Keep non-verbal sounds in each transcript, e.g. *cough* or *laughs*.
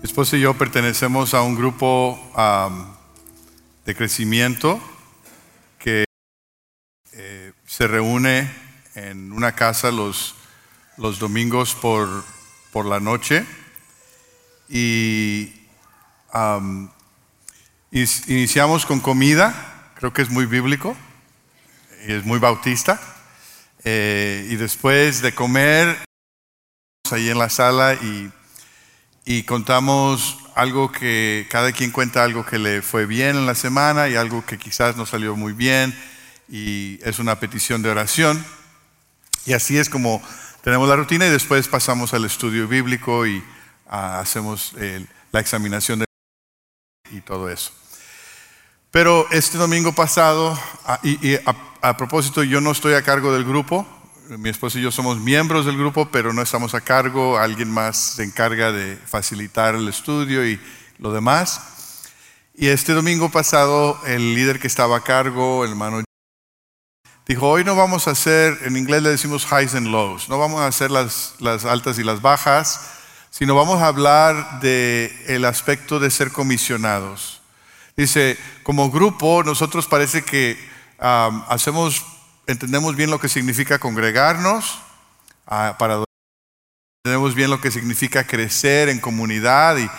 Mi esposa y yo pertenecemos a un grupo de crecimiento que eh, se reúne en una casa los, los domingos por, por la noche y iniciamos con comida, creo que es muy bíblico y es muy bautista. Eh, y después de comer, ahí en la sala y, y contamos algo que cada quien cuenta algo que le fue bien en la semana y algo que quizás no salió muy bien y es una petición de oración. Y así es como tenemos la rutina y después pasamos al estudio bíblico y ah, hacemos eh, la examinación de y todo eso. Pero este domingo pasado, ah, y, y a, a propósito, yo no estoy a cargo del grupo, mi esposo y yo somos miembros del grupo, pero no estamos a cargo, alguien más se encarga de facilitar el estudio y lo demás. Y este domingo pasado, el líder que estaba a cargo, el hermano, dijo, hoy no vamos a hacer, en inglés le decimos highs and lows, no vamos a hacer las, las altas y las bajas, sino vamos a hablar del el aspecto de ser comisionados. Dice, como grupo, nosotros parece que um, hacemos, entendemos bien lo que significa congregarnos, ah, para entendemos bien lo que significa crecer en comunidad y,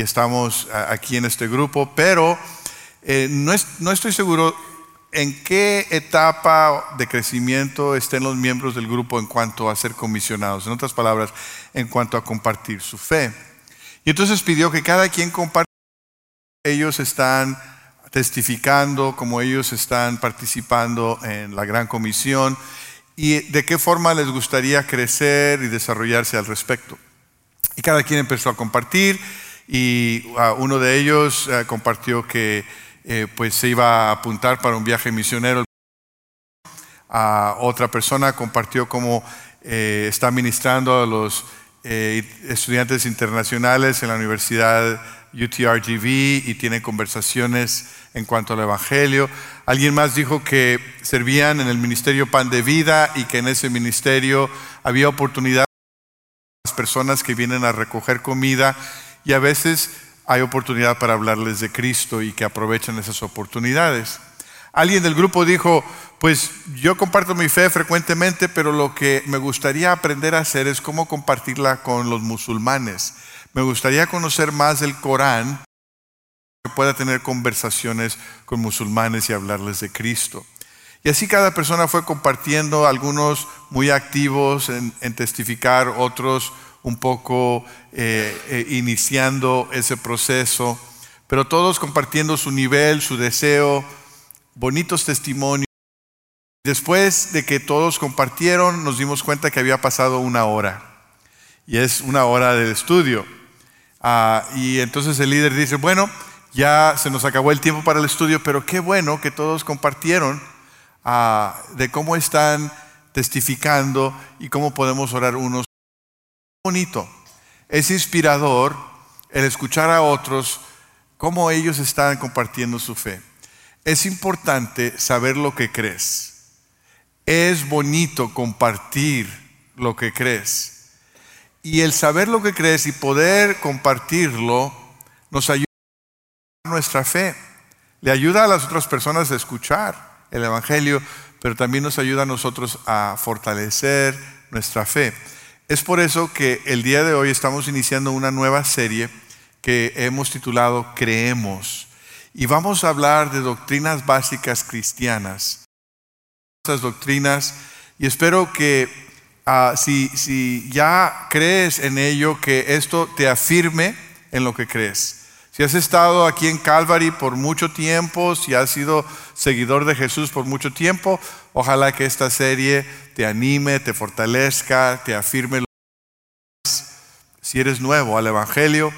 estamos ah, aquí en este grupo, pero eh, no estoy seguro en qué etapa de crecimiento estén los miembros del grupo en cuanto a ser comisionados, en otras palabras, en cuanto a compartir su fe. Y entonces pidió que cada quien compartiera ellos están testificando, como ellos están participando en la gran comisión y de qué forma les gustaría crecer y desarrollarse al respecto. Y cada quien empezó a compartir y ah, uno de ellos ah, compartió que eh, pues se iba a apuntar para un viaje misionero. A otra persona compartió cómo eh, está ministrando a los eh, estudiantes internacionales en la Universidad UTRGV y tiene conversaciones en cuanto al Evangelio. Alguien más dijo que servían en el Ministerio Pan de Vida y que en ese ministerio había oportunidad las personas que vienen a recoger comida y a veces hay oportunidad para hablarles de Cristo y que aprovechan esas oportunidades. Alguien del grupo dijo, pues yo comparto mi fe frecuentemente, pero lo que me gustaría aprender a hacer es cómo compartirla con los musulmanes. Me gustaría conocer más del Corán, que pueda tener conversaciones con musulmanes y hablarles de Cristo. Y así cada persona fue compartiendo, algunos muy activos en, testificar, otros un poco eh, eh, iniciando ese proceso, pero todos compartiendo su nivel, su deseo, bonitos testimonios. Después de que todos compartieron, nos dimos cuenta que había pasado una hora, y es una hora de estudio. Ah, y entonces el líder dice, bueno, ya se nos acabó el tiempo para el estudio, pero qué bueno que todos compartieron ah, de cómo están testificando y cómo podemos orar unos. Bonito, es inspirador el escuchar a otros cómo ellos están compartiendo su fe. Es importante saber lo que crees. Es bonito compartir lo que crees. Y el saber lo que crees y poder compartirlo nos ayuda a nuestra fe. Le ayuda a las otras personas a escuchar el Evangelio, pero también nos ayuda a nosotros a fortalecer nuestra fe. Es por eso que el día de hoy estamos iniciando una nueva serie que hemos titulado Creemos. Y vamos a hablar de doctrinas básicas cristianas. Esas doctrinas, y espero que ah, si, si ya crees en ello, que esto te afirme en lo que crees. Si has estado aquí en Calvary por mucho tiempo, si has sido seguidor de Jesús por mucho tiempo, ojalá que esta serie te anime, te fortalezca, te afirme. Si eres nuevo al Evangelio,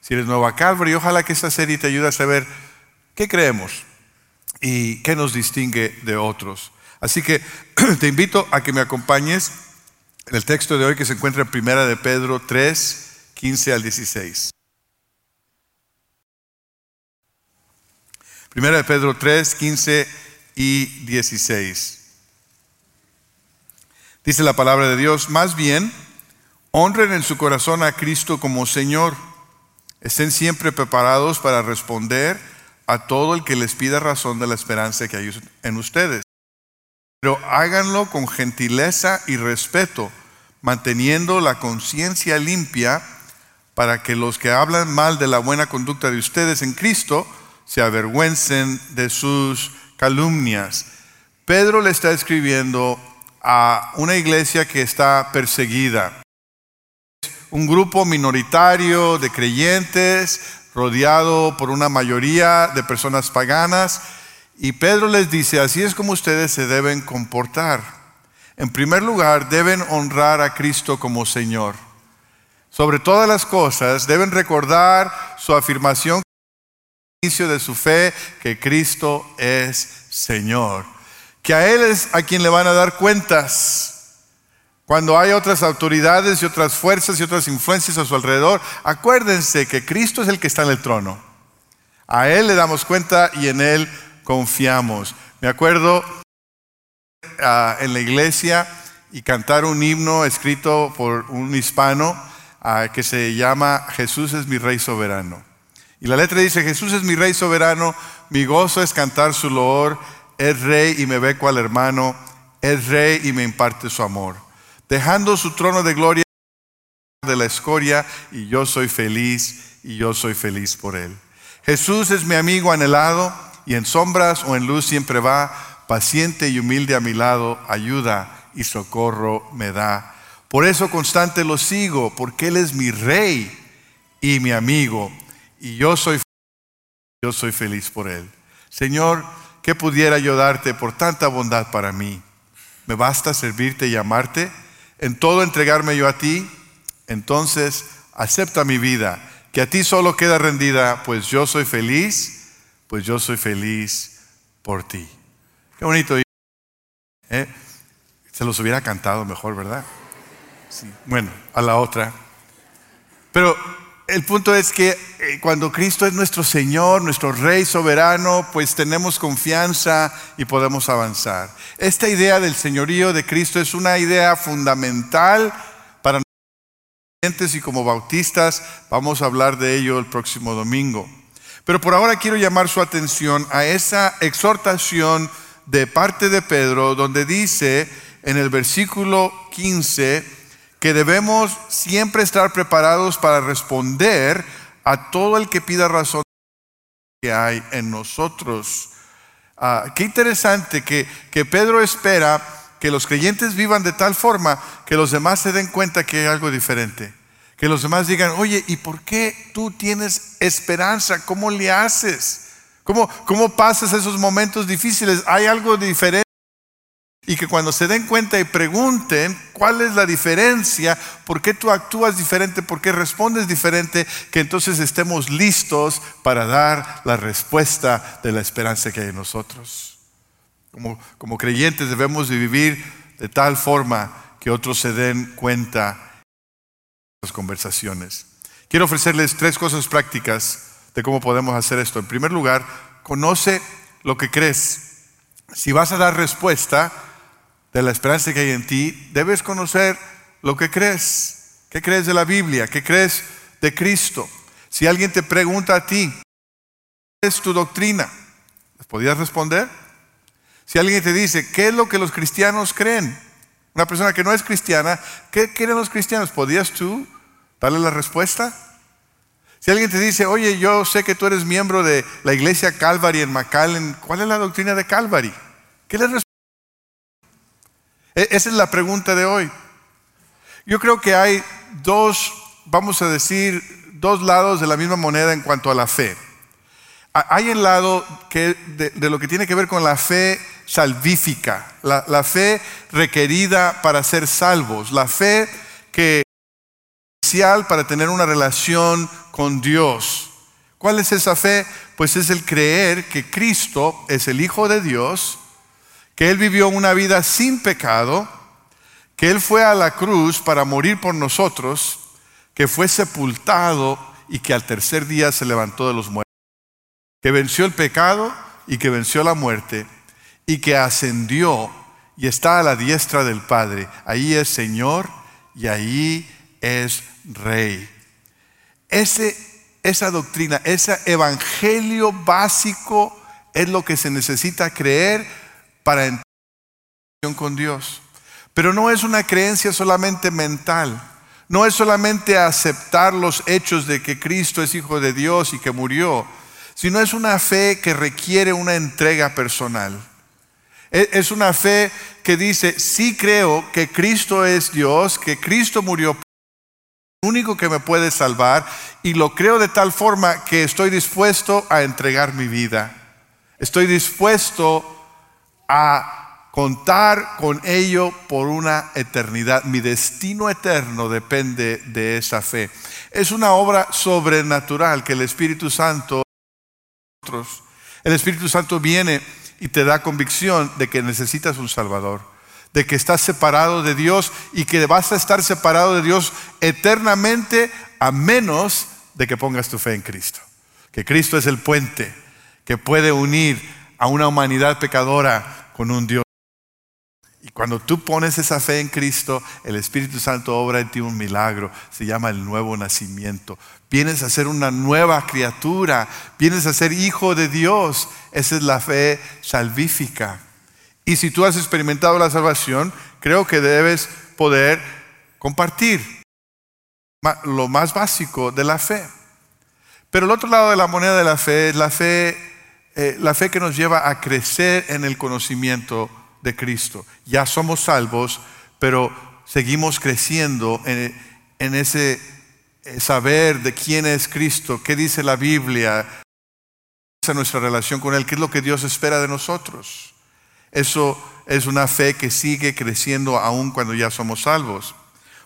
si eres nuevo a Calvary, ojalá que esta serie te ayude a saber qué creemos y qué nos distingue de otros. Así que *clears throat* te invito a que me acompañes en el texto de hoy que se encuentra en Primera de Pedro 3, 15 al 16. Primera de Pedro 3, 15 y 16. Dice la palabra de Dios, más bien, honren en su corazón a Cristo como Señor, Estén siempre preparados para responder a todo el que les pida razón de la esperanza que hay en ustedes. Pero háganlo con gentileza y respeto, manteniendo la conciencia limpia para que los que hablan mal de la buena conducta de ustedes en Cristo se avergüencen de sus calumnias. Pedro le está escribiendo a una iglesia que está perseguida. Un grupo minoritario de creyentes rodeado por una mayoría de personas paganas. Y Pedro les dice, así es como ustedes se deben comportar. En primer lugar, deben honrar a Cristo como Señor. Sobre todas las cosas, deben recordar su afirmación inicio de su fe que Cristo es Señor. Que a Él es a quien le van a dar cuentas. Cuando hay otras autoridades y otras fuerzas y otras influencias a su alrededor, acuérdense que Cristo es el que está en el trono. A Él le damos cuenta y en Él confiamos. Me acuerdo ah, en la iglesia y cantar un himno escrito por un hispano ah, que se llama Jesús es mi Rey soberano. Y la letra dice, Jesús es mi Rey soberano, mi gozo es cantar su loor, es Rey y me ve cual hermano, es Rey y me imparte su amor dejando su trono de gloria de la escoria, y yo soy feliz, y yo soy feliz por él. Jesús es mi amigo anhelado, y en sombras o en luz siempre va, paciente y humilde a mi lado, ayuda y socorro me da. Por eso constante lo sigo, porque Él es mi rey y mi amigo, y yo soy, yo soy feliz por Él. Señor, ¿qué pudiera yo darte por tanta bondad para mí? ¿Me basta servirte y amarte? en todo entregarme yo a ti, entonces acepta mi vida, que a ti solo queda rendida, pues yo soy feliz, pues yo soy feliz por ti. Qué bonito. ¿eh? Se los hubiera cantado mejor, ¿verdad? Sí. Bueno, a la otra. Pero el punto es que eh, cuando Cristo es nuestro Señor, nuestro Rey soberano, pues tenemos confianza y podemos avanzar. Esta idea del señorío de Cristo es una idea fundamental para nosotros y como bautistas vamos a hablar de ello el próximo domingo. Pero por ahora quiero llamar su atención a esa exhortación de parte de Pedro donde dice en el versículo 15, que debemos siempre estar preparados para responder a todo el que pida razón que hay en nosotros. Ah, qué interesante que, que Pedro espera que los creyentes vivan de tal forma que los demás se den cuenta que hay algo diferente. Que los demás digan, oye, ¿y por qué tú tienes esperanza? ¿Cómo le haces? ¿Cómo, cómo pasas esos momentos difíciles? ¿Hay algo diferente? y que cuando se den cuenta y pregunten cuál es la diferencia, por qué tú actúas diferente, por qué respondes diferente, que entonces estemos listos para dar la respuesta de la esperanza que hay en nosotros. Como, como creyentes debemos de vivir de tal forma que otros se den cuenta conversaciones. Quiero ofrecerles tres cosas prácticas de cómo podemos hacer esto. En primer lugar, conoce lo que crees. Si vas a dar respuesta, de la esperanza que hay en ti, debes conocer lo que crees. ¿Qué crees de la Biblia? ¿Qué crees de Cristo? Si alguien te pregunta a ti, ¿cuál es tu doctrina? ¿Podrías responder? Si alguien te dice, ¿qué es lo que los cristianos creen? Una persona que no es cristiana, ¿qué quieren los cristianos? ¿Podrías tú darle la respuesta? Si alguien te dice, oye, yo sé que tú eres miembro de la iglesia Calvary en McAllen, ¿cuál es la doctrina de Calvary? ¿Qué le respondes? Esa es la pregunta de hoy. Yo creo que hay dos, vamos a decir, dos lados de la misma moneda en cuanto a la fe. Hay el lado que, de, lo que tiene que ver con la fe salvífica, la, la fe requerida para ser salvos, la fe que es esencial para tener una relación con Dios. ¿Cuál es esa fe? Pues es el creer que Cristo es el Hijo de Dios, que Él vivió una vida sin pecado, que Él fue a la cruz para morir por nosotros, que fue sepultado y que al tercer día se levantó de los muertos, que venció el pecado y que venció la muerte y que ascendió y está a la diestra del Padre. Ahí es Señor y ahí es Rey. Esa doctrina, ese evangelio básico es lo que se necesita creer para entrar en con Dios. Pero no es una creencia solamente mental. No es solamente aceptar los hechos de que Cristo es Hijo de Dios y que murió, sino es una fe que requiere una entrega personal. E, es una fe que dice, sí creo que Cristo es Dios, que Cristo murió, el único que me puede salvar, y lo creo de tal forma que estoy dispuesto a entregar mi vida. Estoy dispuesto a contar con ello por una eternidad. Mi destino eterno depende de esa fe. Es una obra sobrenatural que el Espíritu Santo el Espíritu Santo viene y te da convicción de que necesitas un Salvador, de que estás separado de Dios y que vas a estar separado de Dios eternamente a menos de que pongas tu fe en Cristo. Que Cristo es el puente que puede unir a una humanidad pecadora con un Dios. Cuando tú pones esa fe en Cristo, el Espíritu Santo obra en ti un milagro. Se llama el nuevo nacimiento. Vienes a ser una nueva criatura. Vienes a ser hijo de Dios. Esa es la fe salvífica. Y si tú has experimentado la salvación, creo que debes poder compartir lo más básico de la fe. Pero el otro lado de la moneda de la fe es la fe, eh, la fe que nos lleva a crecer en el conocimiento de Cristo. Ya somos salvos, pero seguimos creciendo en, ese eh, saber de quién es Cristo, qué dice la Biblia, nuestra relación con Él, qué es lo que Dios espera de nosotros. Eso es una fe que sigue creciendo aún cuando ya somos salvos.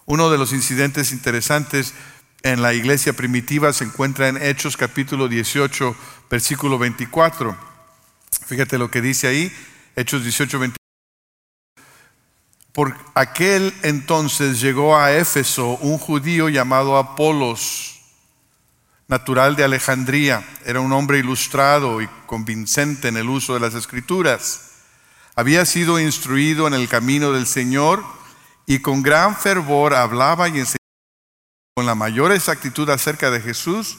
Uno de los incidentes interesantes en la iglesia primitiva se encuentra en Hechos capítulo 18, versículo 24. Fíjate lo que dice ahí, Hechos 18, 24. Por aquel entonces llegó a Éfeso un judío llamado Apolos, natural de Alejandría. Era un hombre ilustrado y convincente en el uso de las escrituras. Había sido instruido en el camino del Señor y con gran fervor hablaba y enseñaba con la mayor exactitud acerca de Jesús,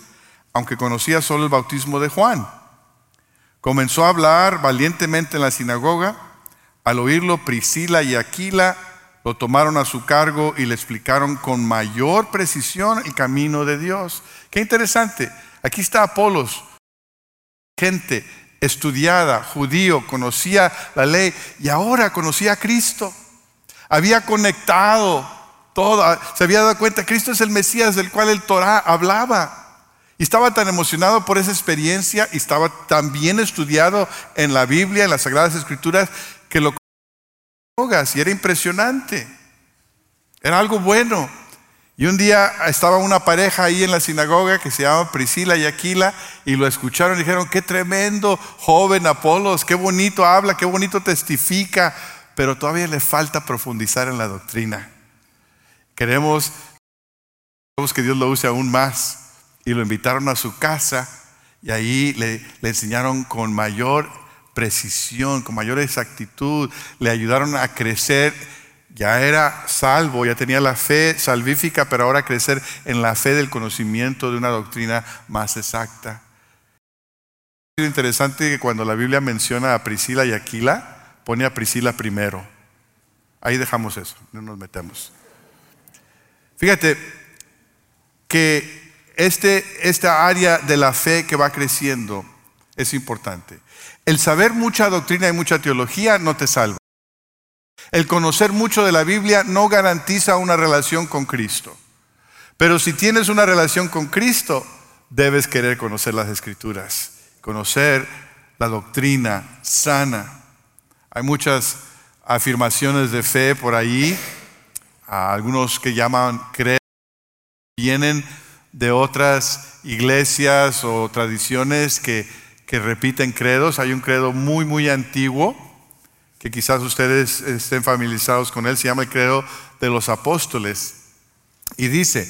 aunque conocía solo el bautismo de Juan. Comenzó a hablar valientemente en la sinagoga al oírlo, Priscila y Aquila lo tomaron a su cargo y le explicaron con mayor precisión el camino de Dios. Qué interesante. Aquí está Apolos, gente estudiada, judío, conocía la ley y ahora conocía a Cristo. Había conectado todo, se había dado cuenta, Cristo es el Mesías del cual el Torah hablaba. Y estaba tan emocionado por esa experiencia y estaba tan bien estudiado en la Biblia, en las Sagradas Escrituras, que lo y era impresionante. Era algo bueno. Y un día estaba una pareja ahí en la sinagoga que se llama Priscila y Aquila y lo escucharon y dijeron, qué tremendo joven Apolos, qué bonito habla, qué bonito testifica, pero todavía le falta profundizar en la doctrina. Queremos, queremos que Dios lo use aún más. Y lo invitaron a su casa y ahí le, le enseñaron con mayor precisión, con mayor exactitud, le ayudaron a crecer. Ya era salvo, ya tenía la fe salvífica, pero ahora crecer en la fe del conocimiento de una doctrina más exacta. Es interesante que cuando la Biblia menciona a Priscila y Aquila, pone a Priscila primero. Ahí dejamos eso, no nos metemos. Fíjate que este, esta área de la fe que va creciendo es importante. El saber mucha doctrina y mucha teología no te salva. El conocer mucho de la Biblia no garantiza una relación con Cristo. Pero si tienes una relación con Cristo, debes querer conocer las escrituras, conocer la doctrina sana. Hay muchas afirmaciones de fe por ahí, algunos que llaman creer, vienen de otras iglesias o tradiciones que que repiten credos. Hay un credo muy, muy antiguo, que quizás ustedes estén familiarizados con él, se llama el credo de los apóstoles. Y dice,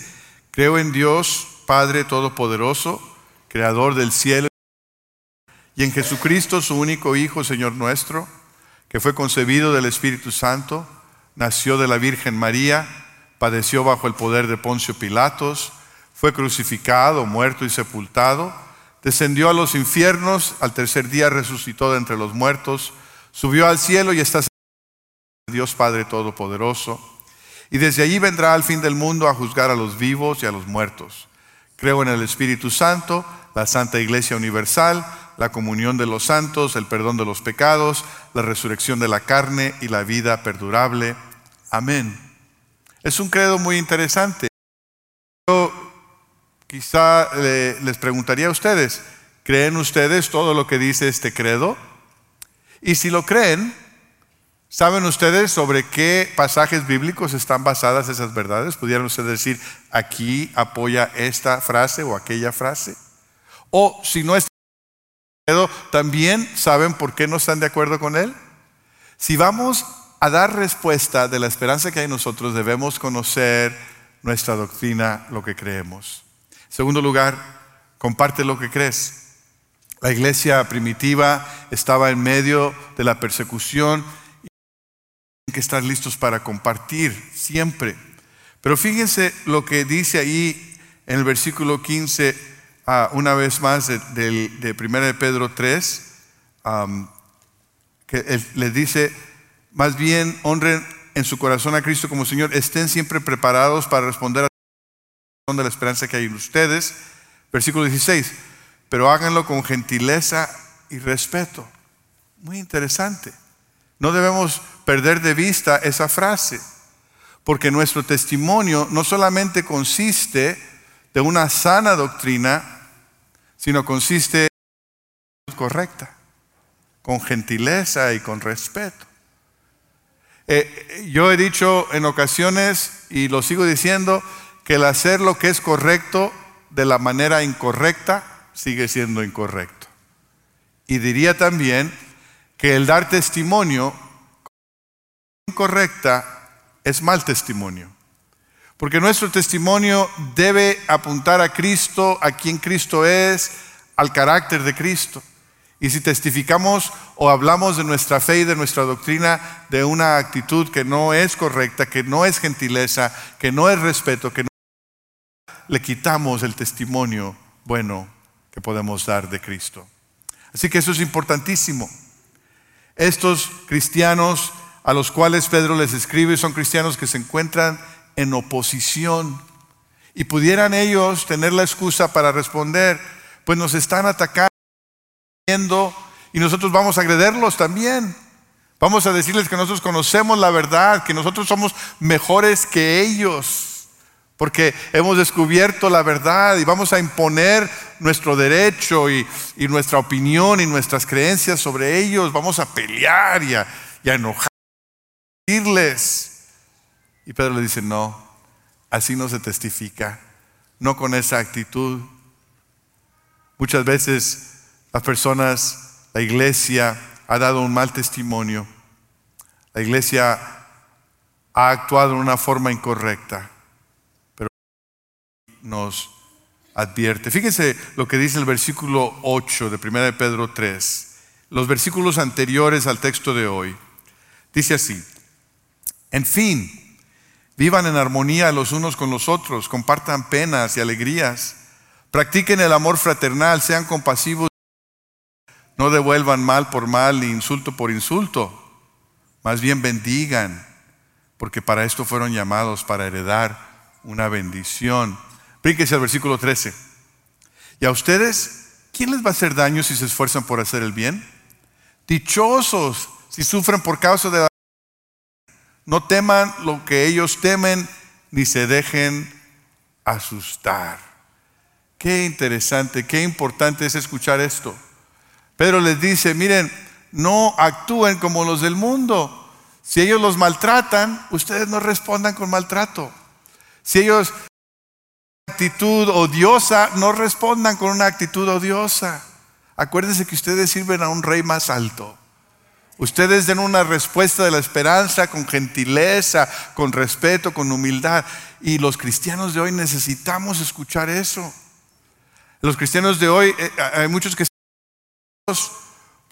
creo en Dios, Padre Todopoderoso, Creador del cielo, y en Jesucristo, su único Hijo, Señor nuestro, que fue concebido del Espíritu Santo, nació de la Virgen María, padeció bajo el poder de Poncio Pilatos, fue crucificado, muerto y sepultado, descendió a los infiernos, al tercer día resucitó de entre los muertos, subió al cielo y está Dios Padre Todopoderoso, y desde allí vendrá al fin del mundo a juzgar a los vivos y a los muertos. Creo en el Espíritu Santo, la Santa Iglesia Universal, la comunión de los santos, el perdón de los pecados, la resurrección de la carne y la vida perdurable. Amén. Es un credo muy interesante. Quizá les preguntaría a ustedes, ¿creen ustedes todo lo que dice este credo? Y si lo creen, ¿saben ustedes sobre qué pasajes bíblicos están basadas esas verdades? ¿Pudieran ustedes decir, aquí apoya esta frase o aquella frase? O si no es credo, ¿también saben por qué no están de acuerdo con él? Si vamos a dar respuesta de la esperanza que hay en nosotros, debemos conocer nuestra doctrina, lo que creemos. Segundo lugar, comparte lo que crees. La iglesia primitiva estaba en medio de la persecución y tienen que estar listos para compartir siempre. Pero fíjense lo que dice ahí en el versículo 15, ah, una vez más de, de, 1 de Pedro 3, que le dice, más bien, honren en su corazón a Cristo como Señor. Estén siempre preparados para responder a de la esperanza que hay en ustedes. Versículo 16. Pero háganlo con gentileza y respeto. Muy interesante. No debemos perder de vista esa frase, porque nuestro testimonio no solamente consiste de una sana doctrina, sino consiste en correcta, con gentileza y con respeto. Eh, yo he dicho en ocasiones, y lo sigo diciendo, que el hacer lo que es correcto de la manera incorrecta sigue siendo incorrecto. Y diría también que el dar testimonio incorrecta es mal testimonio. Porque nuestro testimonio debe apuntar a Cristo, a quien Cristo es, al carácter de Cristo. Y si testificamos o hablamos de nuestra fe y de nuestra doctrina de una actitud que no es correcta, que no es gentileza, que no es respeto, que no le quitamos el testimonio bueno que podemos dar de Cristo. Así que eso es importantísimo. Estos cristianos a los cuales Pedro les escribe son cristianos que se encuentran en oposición y pudieran ellos tener la excusa para responder, pues nos están atacando y nosotros vamos a agrederlos también. Vamos a decirles que nosotros conocemos la verdad, que nosotros somos mejores que ellos, porque hemos descubierto la verdad y vamos a imponer nuestro derecho y, nuestra opinión y nuestras creencias sobre ellos. Vamos a pelear y a, y a enojarles. Y Pedro le dice, no, así no se testifica, no con esa actitud. Muchas veces las personas, la iglesia ha dado un mal testimonio. La iglesia ha actuado de una forma incorrecta, nos advierte. Fíjense lo que dice el versículo 8 de 1 de Pedro 3, los versículos anteriores al texto de hoy. Dice así, en fin, vivan en armonía los unos con los otros, compartan penas y alegrías, practiquen el amor fraternal, sean compasivos no devuelvan mal por mal ni insulto por insulto. Más bien bendigan, porque para esto fueron llamados, para heredar una bendición. Bríquese al versículo 13. ¿Y a ustedes quién les va a hacer daño si se esfuerzan por hacer el bien? Dichosos si sufren por causa de la... No teman lo que ellos temen, ni se dejen asustar. Qué interesante, qué importante es escuchar esto. Pedro les dice, miren, no actúen como los del mundo. Si ellos los maltratan, ustedes no respondan con maltrato. Si ellos actitud odiosa, no respondan con una actitud odiosa. Acuérdense que ustedes sirven a un rey más alto. Ustedes den una respuesta de la esperanza con gentileza, con respeto, con humildad. Y los cristianos de hoy necesitamos escuchar eso. Los cristianos de hoy, eh, hay muchos que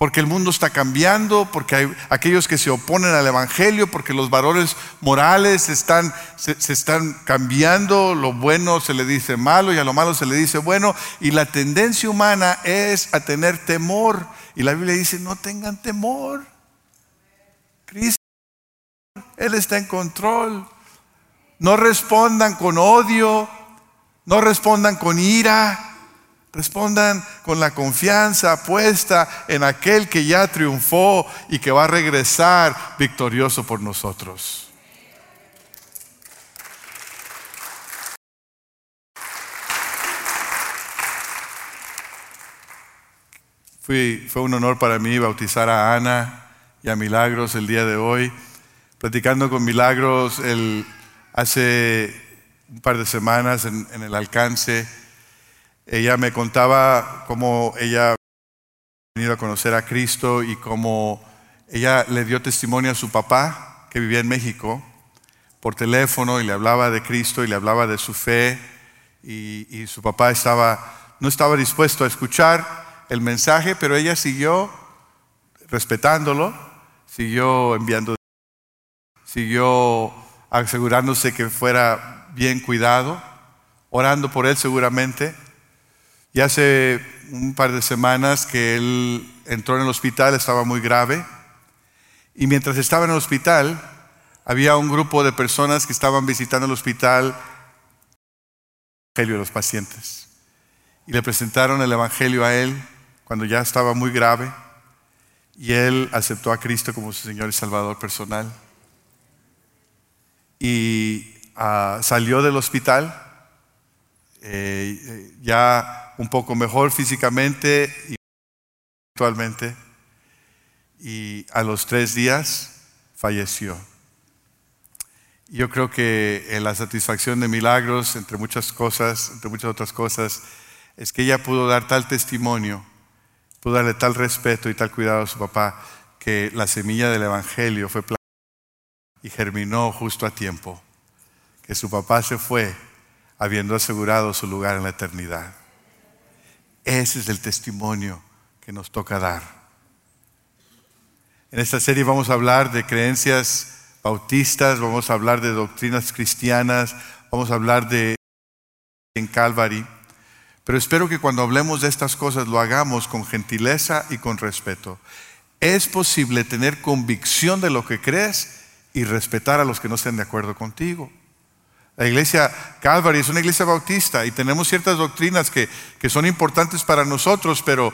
porque el mundo está cambiando, porque hay aquellos que se oponen al Evangelio, porque los valores morales están, se, se, están cambiando, lo bueno se le dice malo y a lo malo se le dice bueno, y la tendencia humana es a tener temor. Y la Biblia dice, no tengan temor. Cristo, Él está en control. No respondan con odio, no respondan con ira, Respondan con la confianza puesta en aquel que ya triunfó y que va a regresar victorioso por nosotros. fue un honor para mí bautizar a Ana y a Milagros el día de hoy. Platicando con Milagros hace un par de semanas en el alcance ella me contaba cómo ella había venido a conocer a Cristo y cómo ella le dio testimonio a su papá, que vivía en México, por teléfono y le hablaba de Cristo y le hablaba de su fe y, su papá estaba, no estaba dispuesto a escuchar el mensaje, pero ella siguió respetándolo, siguió enviando, siguió asegurándose que fuera bien cuidado, orando por él seguramente. Y hace un par de semanas que él entró en el hospital, estaba muy grave. Y mientras estaba en el hospital, había un grupo de personas que estaban visitando el hospital, el evangelio de los pacientes. Y le presentaron el evangelio a él cuando ya estaba muy grave. Y él aceptó a Cristo como su Señor y Salvador personal. Y uh, salió del hospital eh, eh, ya un poco mejor físicamente y actualmente. Y a los tres días falleció. Yo creo que en la satisfacción de milagros, entre muchas cosas, entre muchas otras cosas, es que ella pudo dar tal testimonio, pudo darle tal respeto y tal cuidado a su papá, que la semilla del Evangelio fue plantada y germinó justo a tiempo. Que su papá se fue habiendo asegurado su lugar en la eternidad. Ese es el testimonio que nos toca dar. En esta serie vamos a hablar de creencias bautistas, vamos a hablar de doctrinas cristianas, vamos a hablar de en Calvary, pero espero que cuando hablemos de estas cosas lo hagamos con gentileza y con respeto. Es posible tener convicción de lo que crees y respetar a los que no estén de acuerdo contigo. La iglesia Calvary es una iglesia bautista y tenemos ciertas doctrinas que, que son importantes para nosotros, pero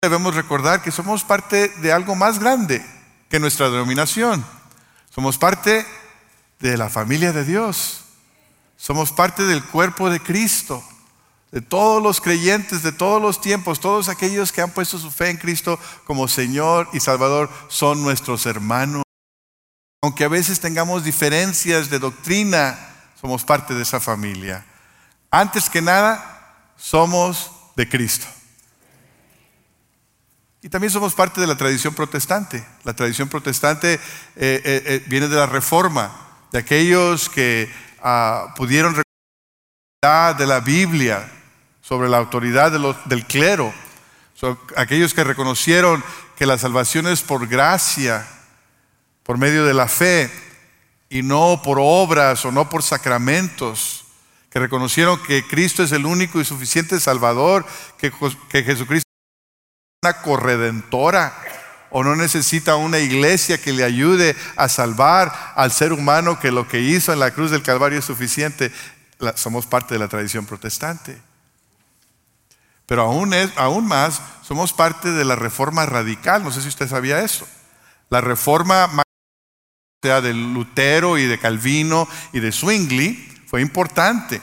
debemos recordar que somos parte de algo más grande que nuestra denominación. Somos parte de la familia de Dios. Somos parte del cuerpo de Cristo, de todos los creyentes de todos los tiempos, todos aquellos que han puesto su fe en Cristo como Señor y Salvador son nuestros hermanos. Aunque a veces tengamos diferencias de doctrina, somos parte de esa familia. Antes que nada, somos de Cristo. Y también somos parte de la tradición protestante. La tradición protestante eh, eh, eh, viene de la reforma, de aquellos que ah, pudieron reconocer de la Biblia sobre la autoridad del clero, aquellos que reconocieron que la salvación es por gracia por medio de la fe y no por obras o no por sacramentos, que reconocieron que Cristo es el único y suficiente Salvador, que, que Jesucristo es una corredentora o no necesita una iglesia que le ayude a salvar al ser humano que lo que hizo en la cruz del Calvario es suficiente. somos parte de la tradición protestante. Pero aún, es, aún más, somos parte de la reforma radical. No sé si usted sabía eso. La reforma sea de Lutero y de Calvino y de Zwingli, fue importante.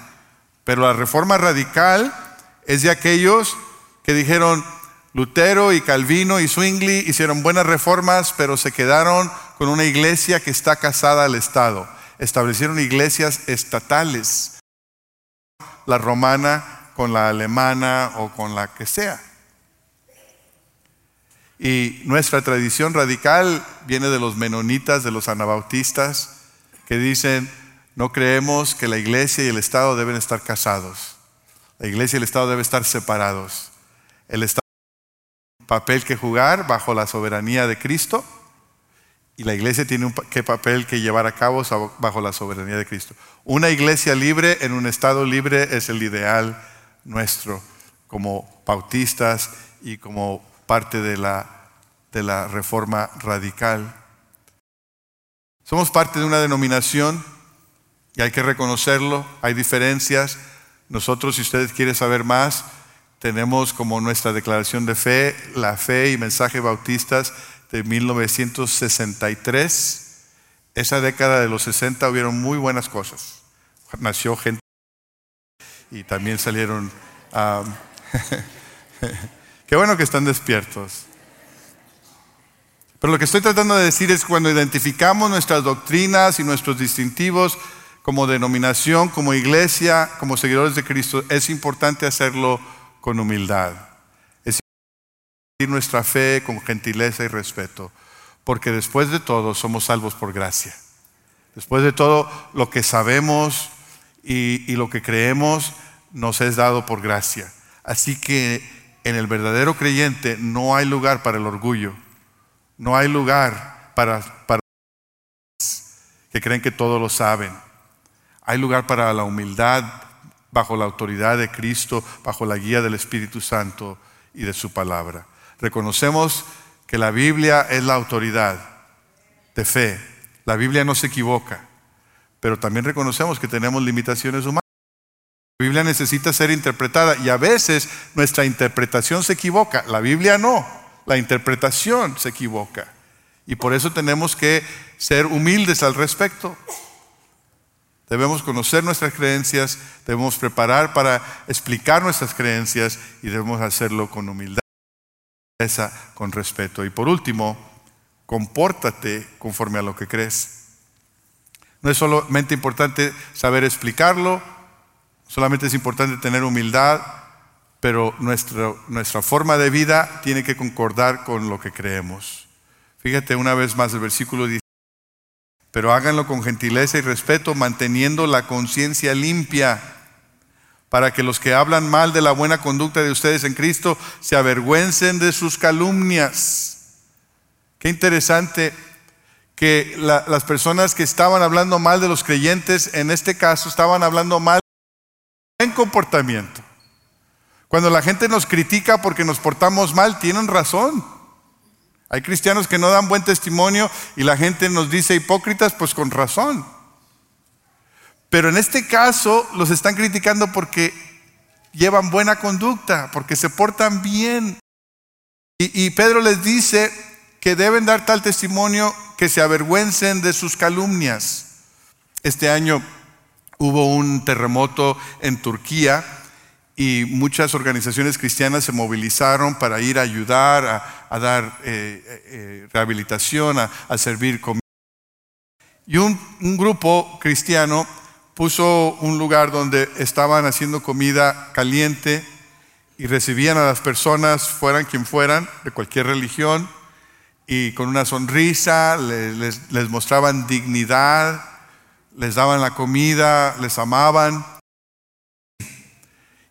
Pero la reforma radical es de aquellos que dijeron, Lutero y Calvino y Zwingli hicieron buenas reformas, pero se quedaron con una iglesia que está casada al Estado. Establecieron iglesias estatales, la romana con la alemana o con la que sea. Y nuestra tradición radical viene de los menonitas, de los anabautistas, que dicen, no creemos que la iglesia y el Estado deben estar casados. La iglesia y el Estado deben estar separados. El Estado papel que jugar bajo la soberanía de Cristo y la iglesia tiene un papel que llevar a cabo bajo la soberanía de Cristo. Una iglesia libre en un estado libre es el ideal nuestro como bautistas y como parte de la, de la reforma radical. Somos parte de una denominación y hay que reconocerlo, hay diferencias. Nosotros, si ustedes quieren saber más, tenemos como nuestra declaración de fe la fe y mensaje bautistas de 1963. Esa década de los 60 hubieron muy buenas cosas. Nació gente y también salieron... *laughs* qué bueno que están despiertos. Pero lo que estoy tratando de decir es cuando identificamos nuestras doctrinas y nuestros distintivos como denominación, como iglesia, como seguidores de Cristo, es importante hacerlo con humildad nuestra fe con gentileza y respeto, porque después de todo somos salvos por gracia. Después de todo lo que sabemos y lo que creemos nos es dado por gracia. Así que en el verdadero creyente no hay lugar para el orgullo, no hay lugar para, para que creen que todo lo saben. Hay lugar para la humildad bajo la autoridad de Cristo, bajo la guía del Espíritu Santo y de su palabra. Reconocemos que la Biblia es la autoridad de fe. La Biblia no se equivoca, pero también reconocemos que tenemos limitaciones humanas. La Biblia necesita ser interpretada y a veces nuestra interpretación se equivoca. La Biblia no, la interpretación se equivoca. Y por eso tenemos que ser humildes al respecto. Debemos conocer nuestras creencias, debemos preparar para explicar nuestras creencias y debemos hacerlo con humildad con respeto. Y por último, compórtate conforme a lo que crees. No es solamente importante saber explicarlo, solamente es importante tener humildad, pero nuestra forma de vida tiene que concordar con lo que creemos. Fíjate una vez más el versículo 10. Pero háganlo con gentileza y respeto, manteniendo la conciencia limpia para que los que hablan mal de la buena conducta de ustedes en Cristo se avergüencen de sus calumnias. Qué interesante que las personas que estaban hablando mal de los creyentes, en este caso, estaban hablando mal en comportamiento. Cuando la gente nos critica porque nos portamos mal, tienen razón. Hay cristianos que no dan buen testimonio y la gente nos dice hipócritas, pues con razón. Pero en este caso los están criticando porque llevan buena conducta, porque se portan bien. Y, Pedro les dice que deben dar tal testimonio que se avergüencen de sus calumnias. Este año hubo un terremoto en Turquía y muchas organizaciones cristianas se movilizaron para ir a ayudar, a, dar eh, eh, eh, rehabilitación, a, servir comida. Y un grupo cristiano puso un lugar donde estaban haciendo comida caliente y recibían a las personas, fueran quien fueran, de cualquier religión, y con una sonrisa les, les, mostraban dignidad, les daban la comida, les amaban.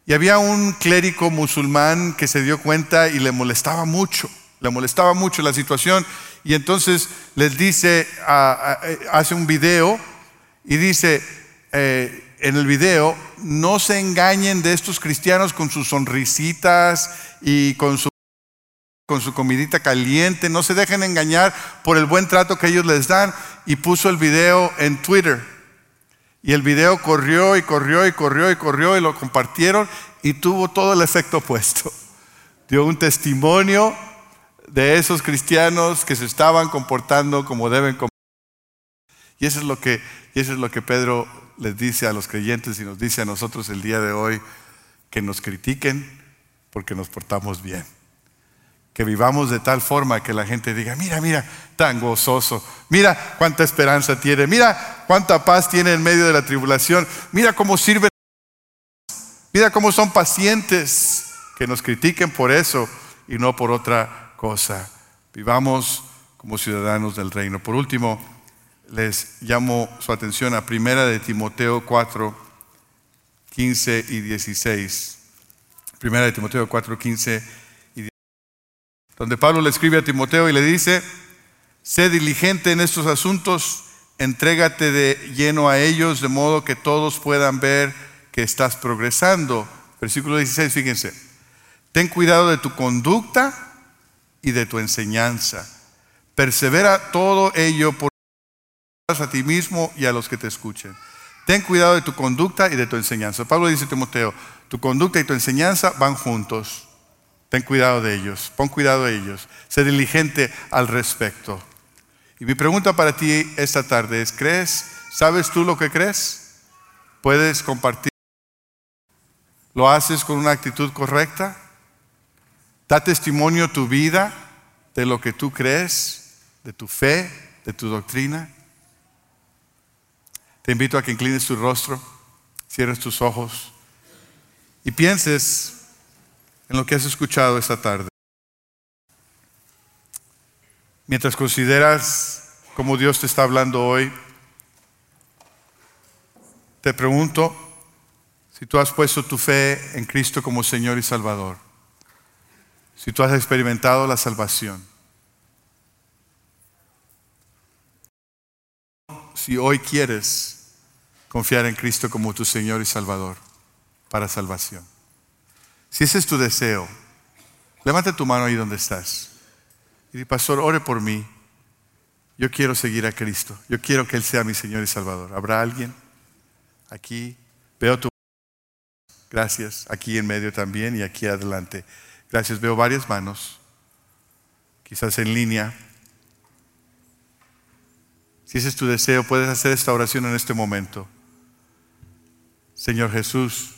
Y había un clérigo musulmán que se dio cuenta y le molestaba mucho, le molestaba mucho la situación. Y entonces les dice, hace un video y dice, eh, en el video, no se engañen de estos cristianos con sus sonrisitas y con su, con su comidita caliente, no se dejen engañar por el buen trato que ellos les dan. Y puso el video en Twitter. Y el video corrió y corrió y corrió y corrió y lo compartieron y tuvo todo el efecto opuesto. *laughs* Dio un testimonio de esos cristianos que se estaban comportando como deben comportarse. Y eso es lo que, y eso es lo que Pedro les dice a los creyentes y nos dice a nosotros el día de hoy que nos critiquen porque nos portamos bien. Que vivamos de tal forma que la gente diga, mira, mira, tan gozoso, mira cuánta esperanza tiene, mira cuánta paz tiene en medio de la tribulación, mira cómo sirven, mira cómo son pacientes, que nos critiquen por eso y no por otra cosa. Vivamos como ciudadanos del reino. Por último, les llamo su atención a Primera de Timoteo 4, 15 y 16. Primera de Timoteo 4, 15 y 16. Donde Pablo le escribe a Timoteo y le dice, sé diligente en estos asuntos, entrégate de lleno a ellos, de modo que todos puedan ver que estás progresando. Versículo 16, fíjense, ten cuidado de tu conducta y de tu enseñanza. Persevera todo ello por a ti mismo y a los que te escuchen. Ten cuidado de tu conducta y de tu enseñanza. Pablo dice a Timoteo, tu conducta y tu enseñanza van juntos. Ten cuidado de ellos, pon cuidado de ellos. Sé diligente al respecto. Y mi pregunta para ti esta tarde es, ¿crees? ¿Sabes tú lo que crees? ¿Puedes compartir? ¿Lo haces con una actitud correcta? ¿Da testimonio tu vida de lo que tú crees, de tu fe, de tu doctrina? Te invito a que inclines tu rostro, cierres tus ojos y pienses en lo que has escuchado esta tarde. Mientras consideras cómo Dios te está hablando hoy, te pregunto si tú has puesto tu fe en Cristo como Señor y Salvador, si tú has experimentado la salvación. Si hoy quieres confiar en Cristo como tu Señor y Salvador para salvación. Si ese es tu deseo, levanta tu mano ahí donde estás. Y di, pastor, ore por mí. Yo quiero seguir a Cristo. Yo quiero que Él sea mi Señor y Salvador. ¿Habrá alguien aquí? Veo tu Gracias. Aquí en medio también y aquí adelante. Gracias. Veo varias manos. Quizás en línea. Si ese es tu deseo, puedes hacer esta oración en este momento. Señor Jesús,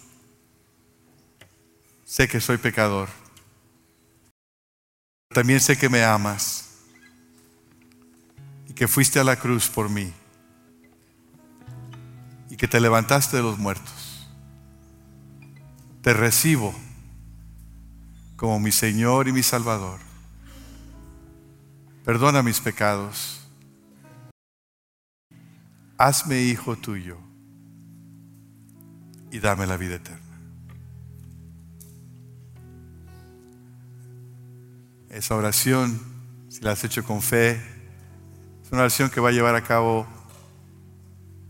sé que soy pecador. También sé que me amas y que fuiste a la cruz por mí y que te levantaste de los muertos. Te recibo como mi Señor y mi Salvador. Perdona mis pecados. Hazme hijo tuyo y dame la vida eterna. Esa oración, si la has hecho con fe, es una oración que va a llevar a cabo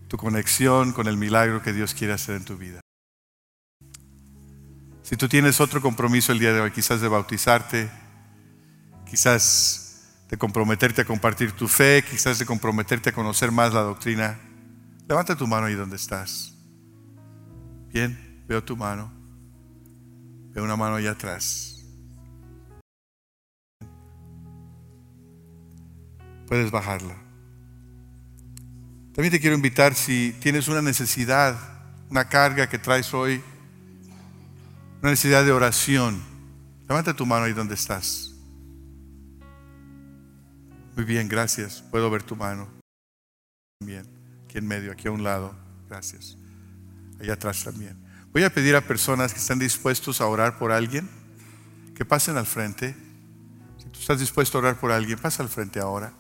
tu conexión con el milagro que Dios quiere hacer en tu vida. Si tú tienes otro compromiso el día de hoy, quizás de bautizarte, quizás de comprometerte a compartir tu fe, quizás de comprometerte a conocer más la doctrina, levanta tu mano ahí donde estás. Bien, veo tu mano. Veo una mano allá atrás. Puedes bajarla. También te quiero invitar si tienes una necesidad, una carga que traes hoy, una necesidad de oración. Levanta tu mano ahí donde estás. Muy bien, gracias. Puedo ver tu mano. Bien, aquí en medio, aquí a un lado. Gracias allá atrás también. Voy a pedir a personas que están dispuestos a orar por alguien, que pasen al frente. Si tú estás dispuesto a orar por alguien, pasa al frente ahora.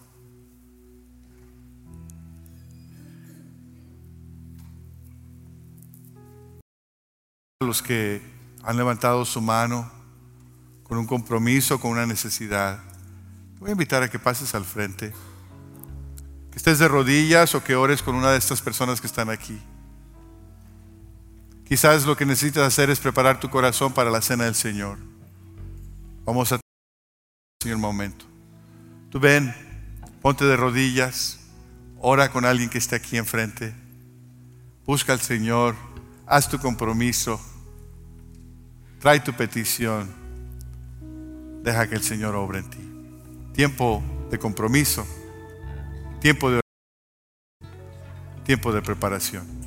Los que han levantado su mano con un compromiso, con una necesidad, te voy a invitar a que pases al frente, que estés de rodillas o que ores con una de estas personas que están aquí. Quizás lo que necesitas hacer es preparar tu corazón para la cena del Señor. Vamos a Señor momento. Tú ven, ponte de rodillas, ora con alguien que esté aquí enfrente. Busca al Señor, haz tu compromiso, trae tu petición. Deja que el Señor obre en ti. Tiempo de compromiso, tiempo de tiempo de preparación.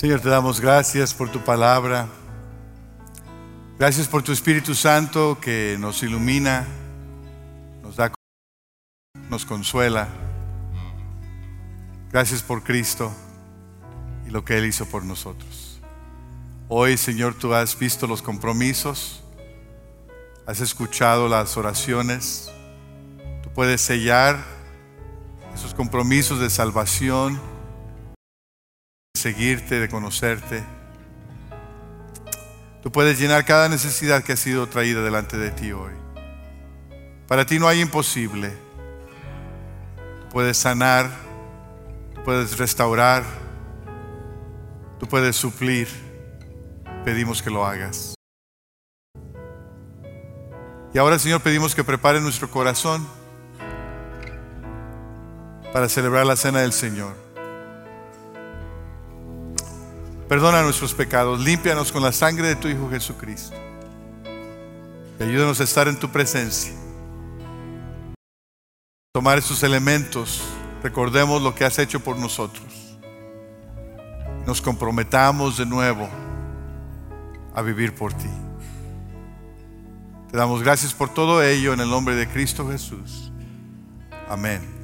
Señor, te damos gracias por tu palabra. Gracias por tu Espíritu Santo que nos ilumina, nos da, nos consuela. Gracias por Cristo y lo que Él hizo por nosotros. Hoy, Señor, tú has visto los compromisos, has escuchado las oraciones, tú puedes sellar esos compromisos de salvación seguirte, de conocerte. Tú puedes llenar cada necesidad que ha sido traída delante de ti hoy. Para ti no hay imposible. Tú puedes sanar, tú puedes restaurar, tú puedes suplir. Pedimos que lo hagas. Y ahora, Señor, pedimos que prepare nuestro corazón para celebrar la cena del Señor. Perdona nuestros pecados, límpianos con la sangre de tu Hijo Jesucristo. Y ayúdanos a estar en tu presencia. Tomar estos elementos, recordemos lo que has hecho por nosotros. Nos comprometamos de nuevo a vivir por ti. Te damos gracias por todo ello en el nombre de Cristo Jesús. Amén.